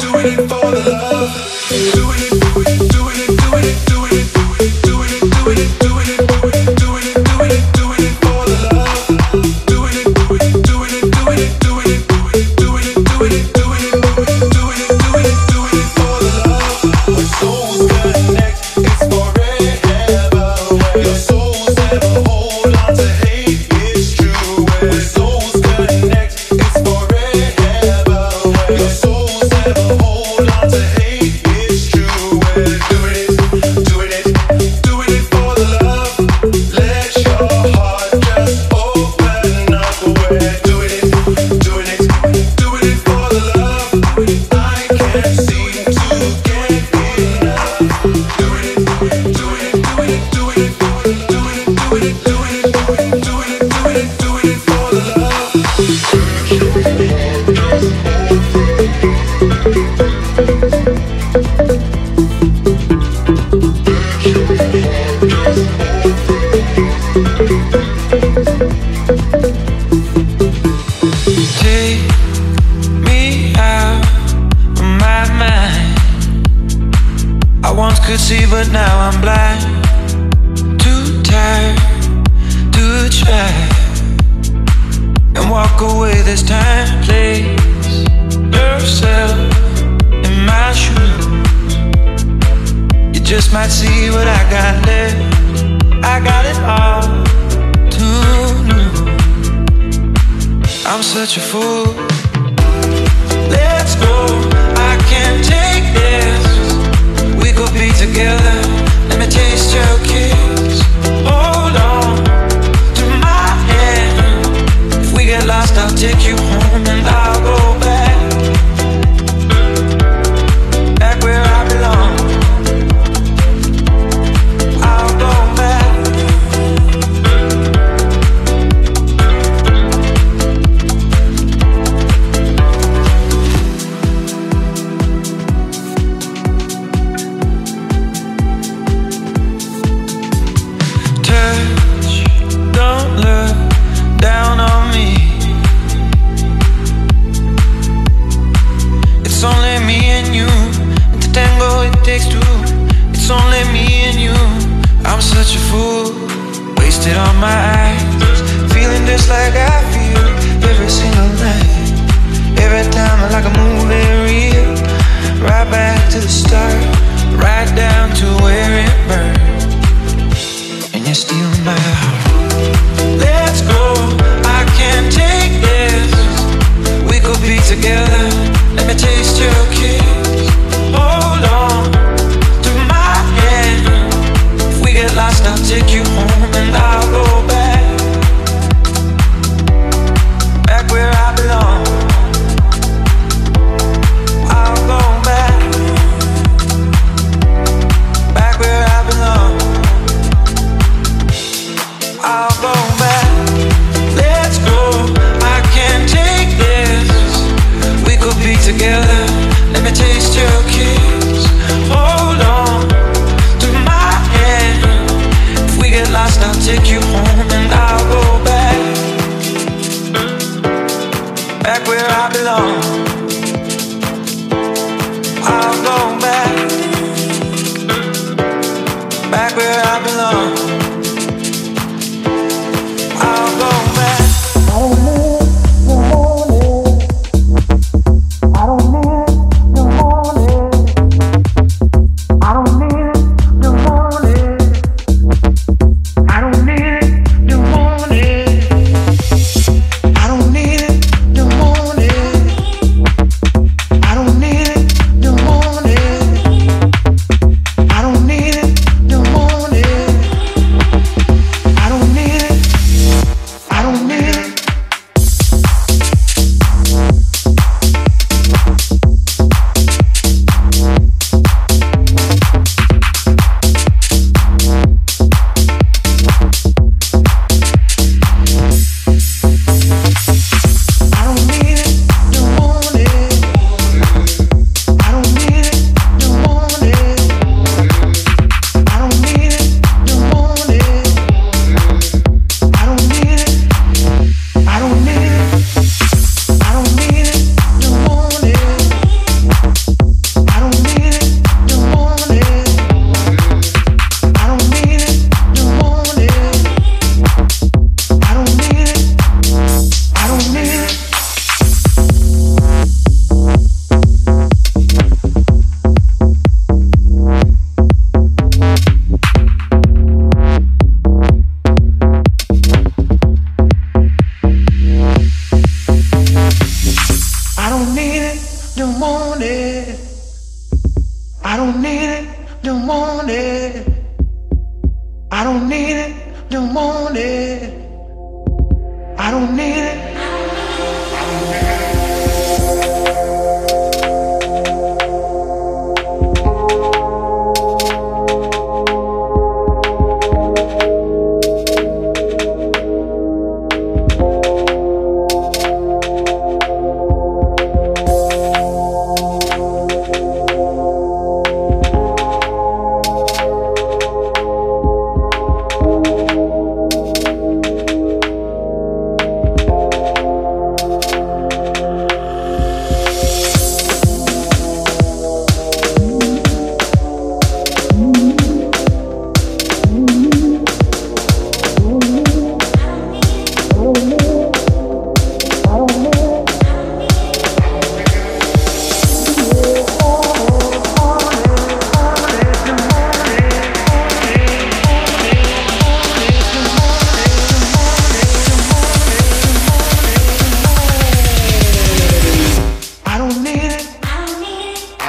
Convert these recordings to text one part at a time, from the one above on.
Do it for the love. Do it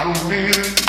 I know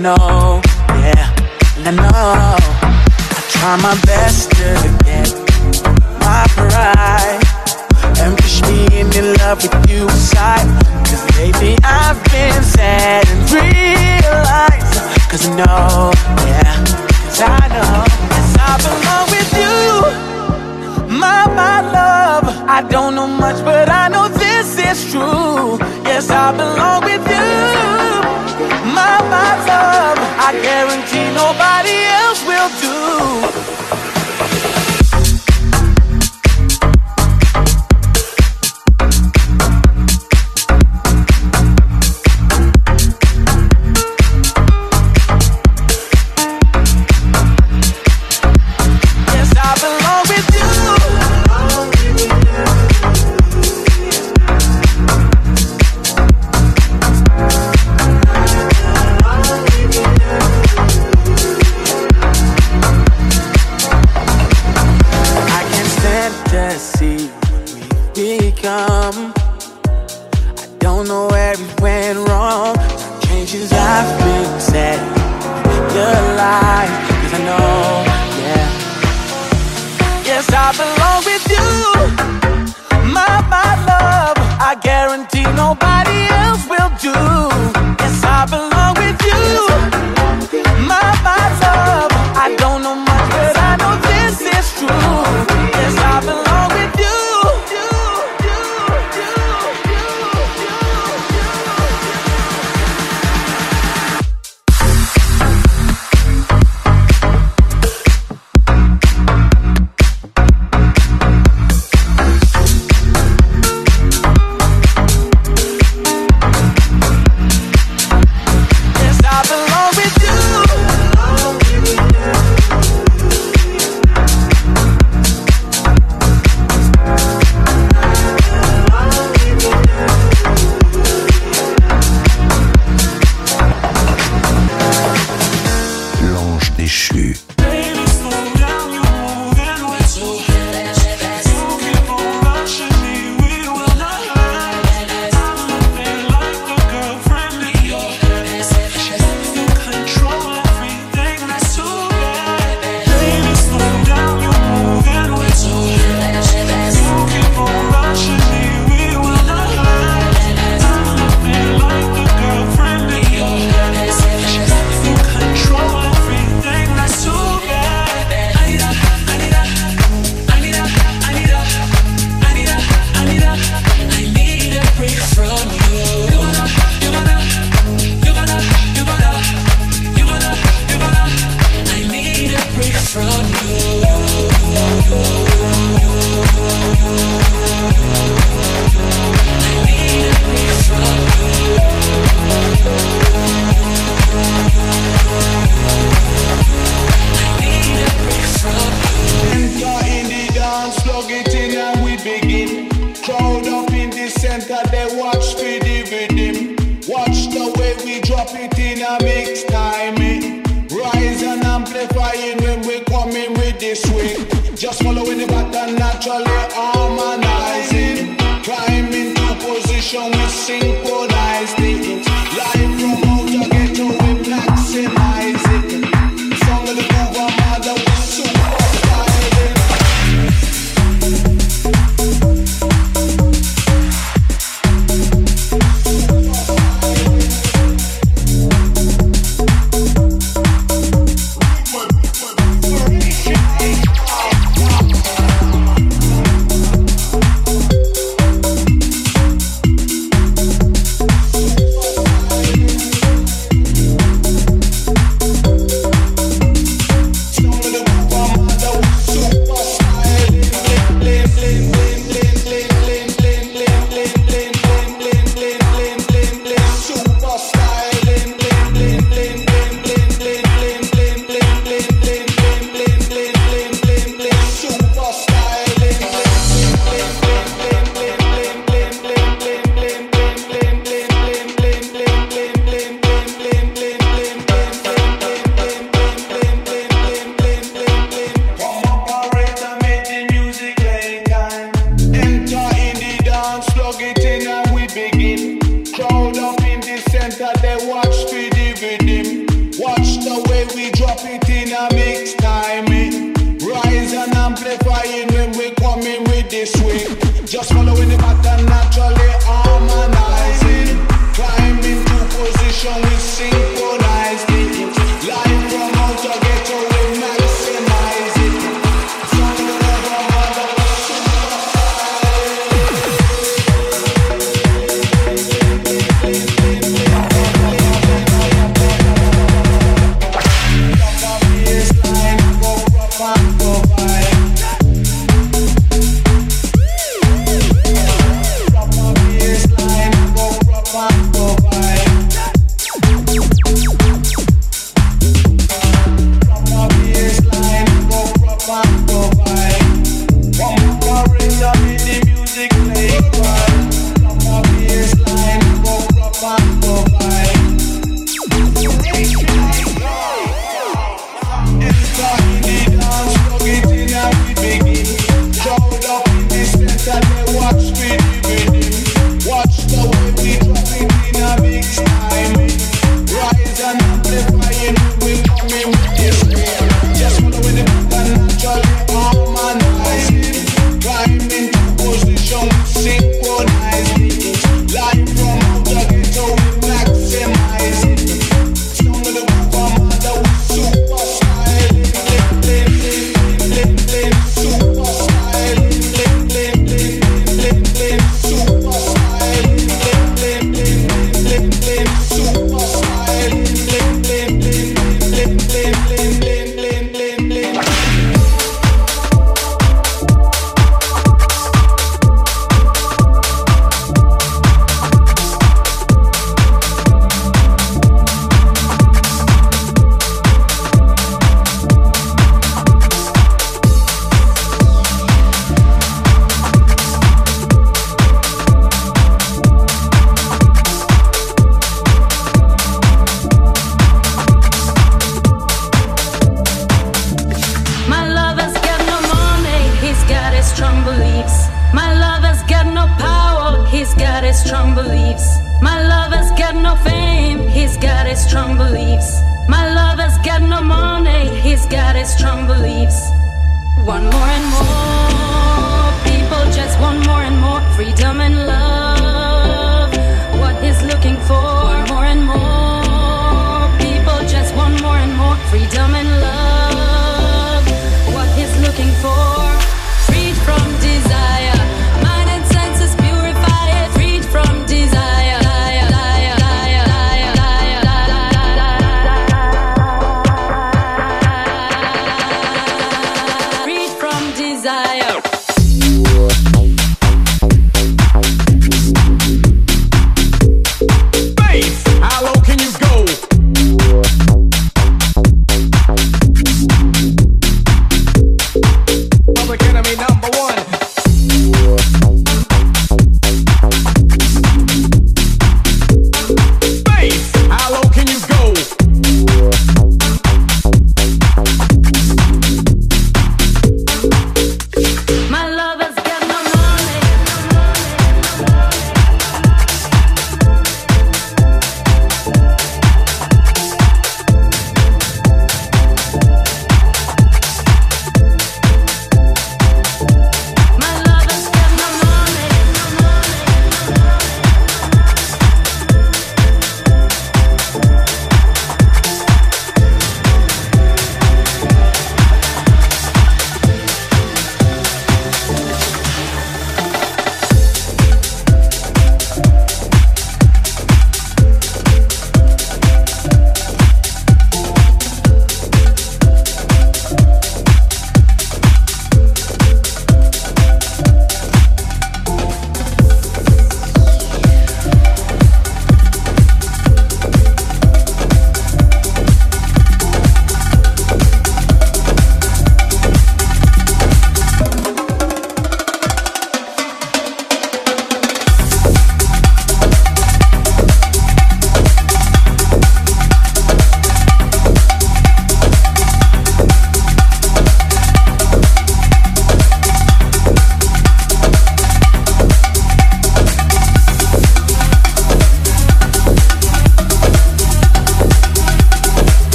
know, yeah, and I know. I try my best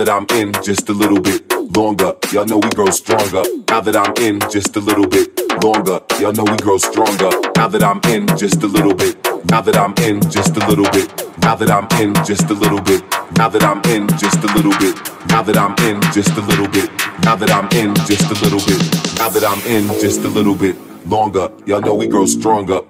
that I'm in just a little bit longer. Y'all know we grow stronger. Now that I'm in just a little bit longer. Y'all know we grow stronger. Now that I'm in just a little bit. Now that I'm in just a little bit. Now that I'm in just a little bit. Now that I'm in just a little bit. Now that I'm in just a little bit. Now that I'm in just a little bit. Now that I'm in just a little bit longer. Y'all know we grow stronger.